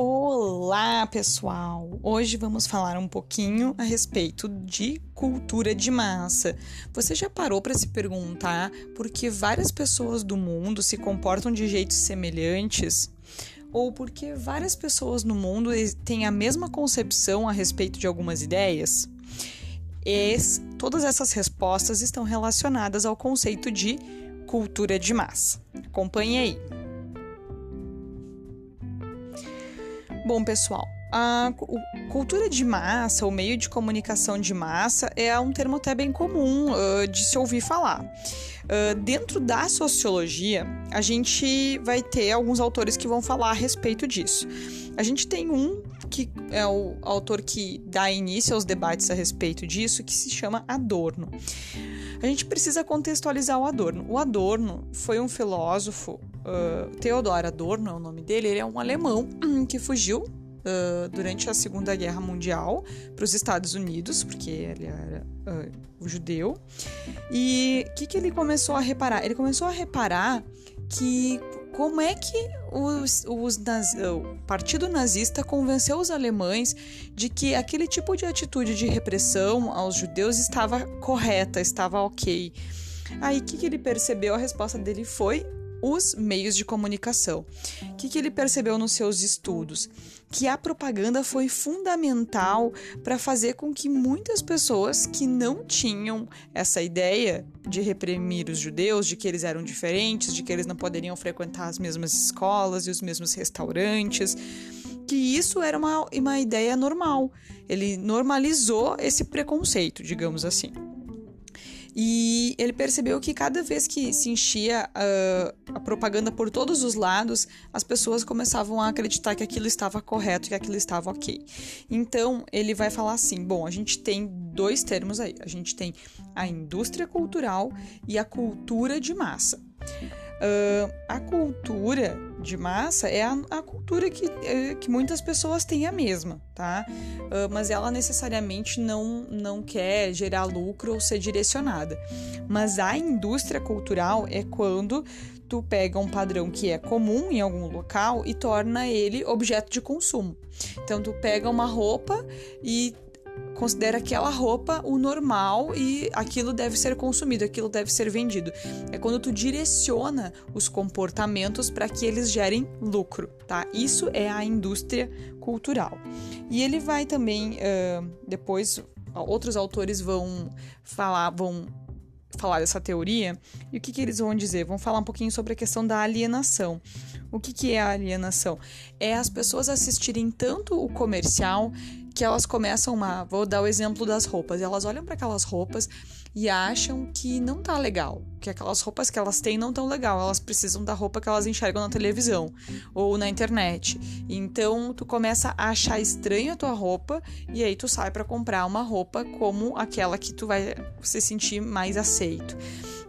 Olá, pessoal! Hoje vamos falar um pouquinho a respeito de cultura de massa. Você já parou para se perguntar por que várias pessoas do mundo se comportam de jeitos semelhantes? Ou por que várias pessoas no mundo têm a mesma concepção a respeito de algumas ideias? Es, todas essas respostas estão relacionadas ao conceito de cultura de massa. Acompanhe aí! Bom, pessoal, a cultura de massa, o meio de comunicação de massa, é um termo até bem comum uh, de se ouvir falar. Uh, dentro da sociologia, a gente vai ter alguns autores que vão falar a respeito disso. A gente tem um que é o autor que dá início aos debates a respeito disso, que se chama Adorno. A gente precisa contextualizar o Adorno. O Adorno foi um filósofo uh, Theodor Adorno é o nome dele, ele é um alemão que fugiu uh, durante a Segunda Guerra Mundial para os Estados Unidos, porque ele era uh, judeu. E o que, que ele começou a reparar? Ele começou a reparar que como é que os, os naz... o partido nazista convenceu os alemães de que aquele tipo de atitude de repressão aos judeus estava correta, estava ok. Aí o que, que ele percebeu? A resposta dele foi os meios de comunicação. O que, que ele percebeu nos seus estudos? Que a propaganda foi fundamental para fazer com que muitas pessoas que não tinham essa ideia de reprimir os judeus, de que eles eram diferentes, de que eles não poderiam frequentar as mesmas escolas e os mesmos restaurantes, que isso era uma, uma ideia normal. Ele normalizou esse preconceito, digamos assim. E ele percebeu que cada vez que se enchia uh, a propaganda por todos os lados, as pessoas começavam a acreditar que aquilo estava correto, que aquilo estava ok. Então ele vai falar assim: bom, a gente tem dois termos aí. A gente tem a indústria cultural e a cultura de massa. Uh, a cultura de massa é a, a cultura que, é, que muitas pessoas têm a mesma, tá? Uh, mas ela necessariamente não, não quer gerar lucro ou ser direcionada. Mas a indústria cultural é quando tu pega um padrão que é comum em algum local e torna ele objeto de consumo. Então tu pega uma roupa e considera aquela roupa o normal e aquilo deve ser consumido, aquilo deve ser vendido. É quando tu direciona os comportamentos para que eles gerem lucro, tá? Isso é a indústria cultural. E ele vai também, uh, depois, outros autores vão falar, vão falar dessa teoria. E o que, que eles vão dizer? Vão falar um pouquinho sobre a questão da alienação. O que, que é a alienação? É as pessoas assistirem tanto o comercial que elas começam uma. Vou dar o exemplo das roupas. Elas olham para aquelas roupas e acham que não tá legal, que aquelas roupas que elas têm não tão legal, elas precisam da roupa que elas enxergam na televisão ou na internet. Então tu começa a achar estranho a tua roupa e aí tu sai para comprar uma roupa como aquela que tu vai se sentir mais aceito.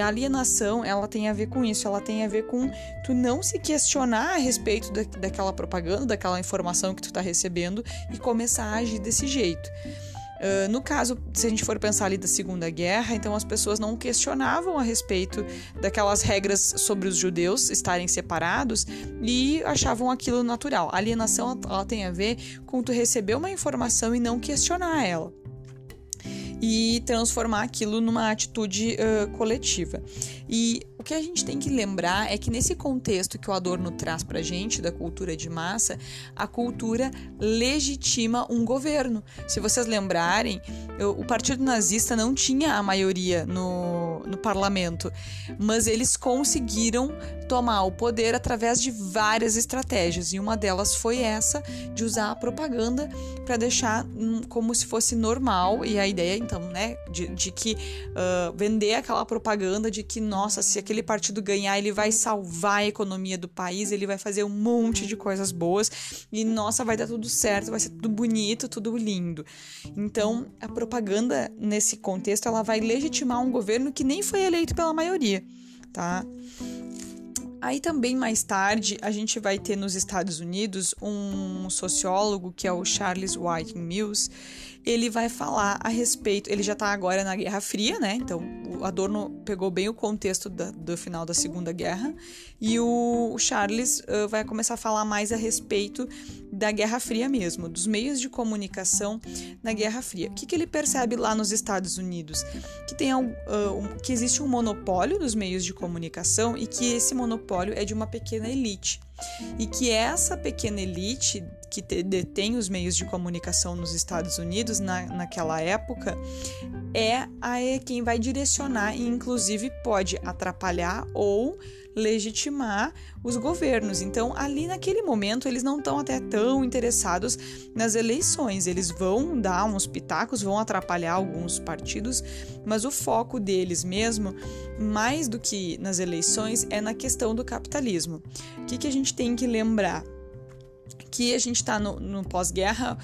A alienação, ela tem a ver com isso, ela tem a ver com tu não se questionar a respeito da, daquela propaganda, daquela informação que tu tá recebendo e começar a agir desse jeito. Uh, no caso, se a gente for pensar ali da Segunda Guerra, então as pessoas não questionavam a respeito daquelas regras sobre os judeus estarem separados e achavam aquilo natural. A alienação ela tem a ver com tu receber uma informação e não questionar ela e transformar aquilo numa atitude uh, coletiva. E o que a gente tem que lembrar é que nesse contexto que o Adorno traz pra gente, da cultura de massa, a cultura legitima um governo. Se vocês lembrarem, o partido nazista não tinha a maioria no, no parlamento, mas eles conseguiram tomar o poder através de várias estratégias, e uma delas foi essa de usar a propaganda para deixar hum, como se fosse normal, e a ideia então, né, de, de que uh, vender aquela propaganda de que, nossa, se aquele partido ganhar, ele vai salvar a economia do país, ele vai fazer um monte de coisas boas, e nossa, vai dar tudo certo, vai ser tudo bonito, tudo lindo. Então, a propaganda nesse contexto, ela vai legitimar um governo que nem foi eleito pela maioria, tá? Aí também mais tarde a gente vai ter nos Estados Unidos um sociólogo que é o Charles White Mills. Ele vai falar a respeito. Ele já está agora na Guerra Fria, né? Então o Adorno pegou bem o contexto da, do final da Segunda Guerra e o Charles uh, vai começar a falar mais a respeito da Guerra Fria mesmo, dos meios de comunicação na Guerra Fria. O que, que ele percebe lá nos Estados Unidos? Que, tem, uh, um, que existe um monopólio dos meios de comunicação e que esse monopólio é de uma pequena elite. E que essa pequena elite que detém os meios de comunicação nos Estados Unidos na, naquela época é, a, é quem vai direcionar e, inclusive, pode atrapalhar ou legitimar os governos. Então, ali naquele momento, eles não estão até tão interessados nas eleições. Eles vão dar uns pitacos, vão atrapalhar alguns partidos, mas o foco deles mesmo, mais do que nas eleições, é na questão do capitalismo. O que, que a gente tem que lembrar? Que a gente está no, no pós-guerra,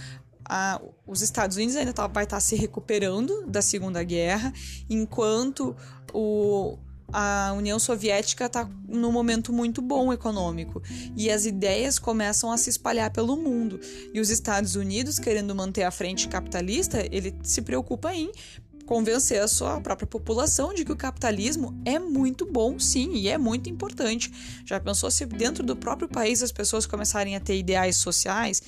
os Estados Unidos ainda tá, vai estar tá se recuperando da Segunda Guerra, enquanto o, a União Soviética está num momento muito bom econômico e as ideias começam a se espalhar pelo mundo. E os Estados Unidos, querendo manter a frente capitalista, ele se preocupa em convencer a sua própria população de que o capitalismo é muito bom, sim, e é muito importante. Já pensou se dentro do próprio país as pessoas começarem a ter ideais sociais,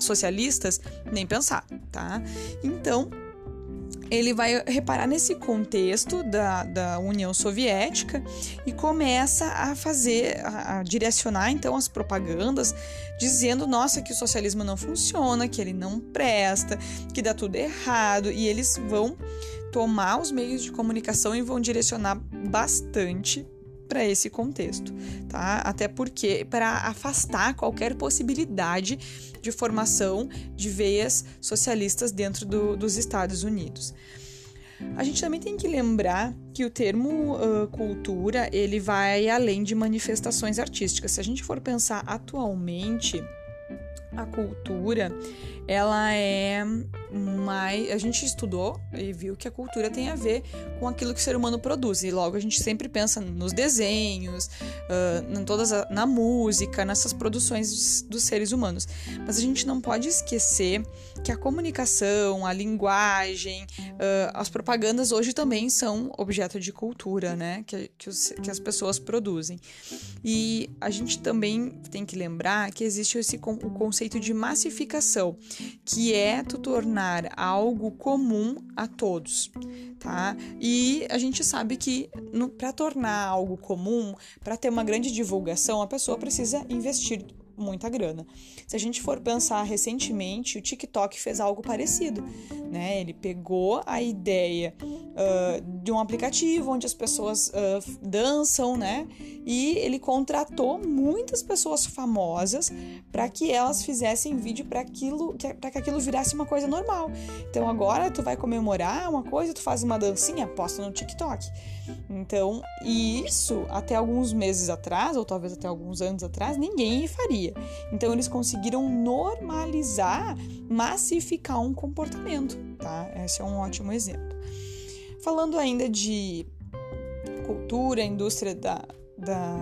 socialistas? Nem pensar, tá? Então, ele vai reparar nesse contexto da, da União Soviética e começa a fazer, a, a, direcionar então as propagandas, dizendo, nossa, que o socialismo não funciona, que ele não presta, que dá tudo errado, e eles vão tomar os meios de comunicação e vão direcionar bastante para esse contexto, tá? Até porque para afastar qualquer possibilidade de formação de veias socialistas dentro do, dos Estados Unidos. A gente também tem que lembrar que o termo uh, cultura ele vai além de manifestações artísticas. Se a gente for pensar atualmente, a cultura ela é mais. A gente estudou e viu que a cultura tem a ver com aquilo que o ser humano produz. E logo a gente sempre pensa nos desenhos, uh, em todas a, na música, nessas produções dos, dos, seres humanos. Mas a gente não pode esquecer que a comunicação, a linguagem, uh, as propagandas hoje também são objeto de cultura, né? Que, que, os, que as pessoas produzem. E a gente também tem que lembrar que existe esse o conceito de massificação que é tu tornar algo comum a todos, tá? E a gente sabe que para tornar algo comum, para ter uma grande divulgação, a pessoa precisa investir muita grana. Se a gente for pensar recentemente, o TikTok fez algo parecido, né? Ele pegou a ideia uh, de um aplicativo onde as pessoas uh, dançam, né? E ele contratou muitas pessoas famosas para que elas fizessem vídeo para aquilo, para que aquilo virasse uma coisa normal. Então agora tu vai comemorar uma coisa, tu faz uma dancinha, posta no TikTok. Então, isso até alguns meses atrás, ou talvez até alguns anos atrás, ninguém faria. Então, eles conseguiram normalizar, massificar um comportamento, tá? Esse é um ótimo exemplo. Falando ainda de cultura, indústria da, da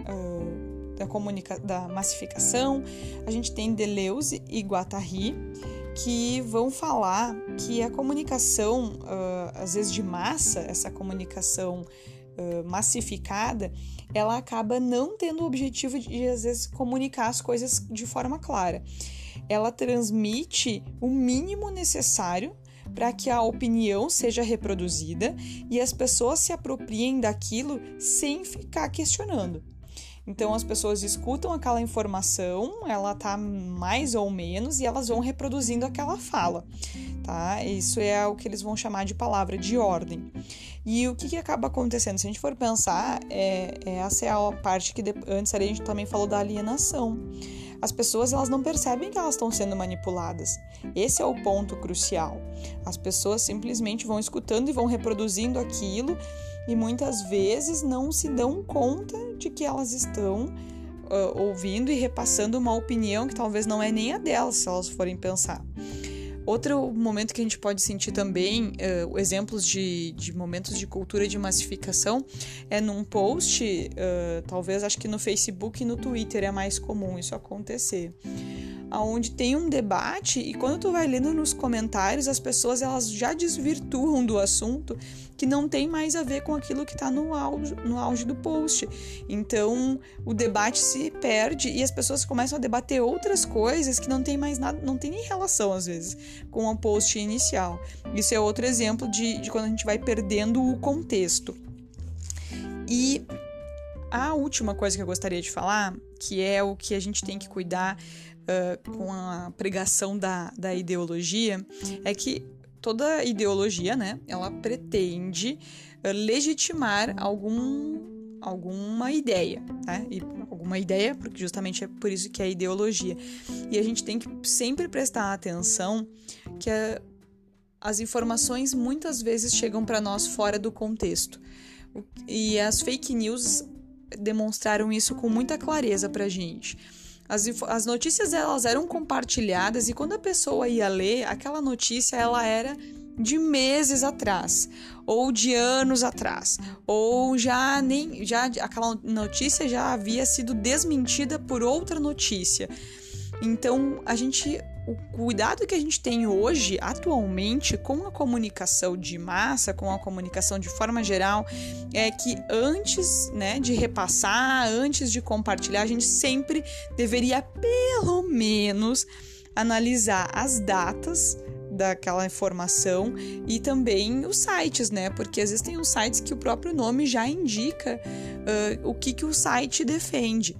uh, da, comunica da massificação, a gente tem Deleuze e Guattari, que vão falar que a comunicação, uh, às vezes de massa, essa comunicação uh, massificada, ela acaba não tendo o objetivo de, às vezes, comunicar as coisas de forma clara. Ela transmite o mínimo necessário para que a opinião seja reproduzida e as pessoas se apropriem daquilo sem ficar questionando. Então as pessoas escutam aquela informação, ela tá mais ou menos e elas vão reproduzindo aquela fala, tá? Isso é o que eles vão chamar de palavra de ordem. E o que, que acaba acontecendo? Se a gente for pensar, é, é essa é a parte que antes a gente também falou da alienação. As pessoas elas não percebem que elas estão sendo manipuladas. Esse é o ponto crucial. As pessoas simplesmente vão escutando e vão reproduzindo aquilo e muitas vezes não se dão conta de que elas estão uh, ouvindo e repassando uma opinião que talvez não é nem a delas, se elas forem pensar. Outro momento que a gente pode sentir também uh, exemplos de, de momentos de cultura de massificação é num post, uh, talvez acho que no Facebook e no Twitter é mais comum isso acontecer. Onde tem um debate e quando tu vai lendo nos comentários, as pessoas elas já desvirtuam do assunto que não tem mais a ver com aquilo que está no auge, no auge do post. Então, o debate se perde e as pessoas começam a debater outras coisas que não tem mais nada, não tem nem relação às vezes com o post inicial. Isso é outro exemplo de, de quando a gente vai perdendo o contexto. E a última coisa que eu gostaria de falar, que é o que a gente tem que cuidar uh, com a pregação da, da ideologia, é que toda ideologia, né, ela pretende uh, legitimar algum alguma ideia, né? E alguma ideia, porque justamente é por isso que é ideologia. E a gente tem que sempre prestar atenção que a, as informações muitas vezes chegam para nós fora do contexto. E as fake news demonstraram isso com muita clareza pra gente. As, as notícias elas eram compartilhadas e quando a pessoa ia ler, aquela notícia ela era de meses atrás ou de anos atrás ou já nem já aquela notícia já havia sido desmentida por outra notícia. Então a gente o cuidado que a gente tem hoje, atualmente, com a comunicação de massa, com a comunicação de forma geral, é que antes né, de repassar, antes de compartilhar, a gente sempre deveria, pelo menos, analisar as datas daquela informação e também os sites, né? Porque existem os sites que o próprio nome já indica uh, o que, que o site defende.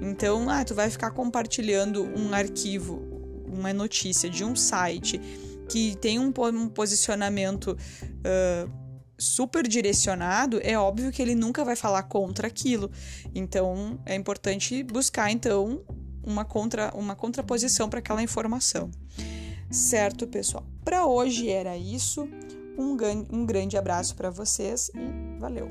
Então, ah, tu vai ficar compartilhando um arquivo uma notícia de um site que tem um, um posicionamento uh, super direcionado, é óbvio que ele nunca vai falar contra aquilo. Então é importante buscar então uma contra uma contraposição para aquela informação. Certo, pessoal? Para hoje era isso. Um, um grande abraço para vocês e valeu!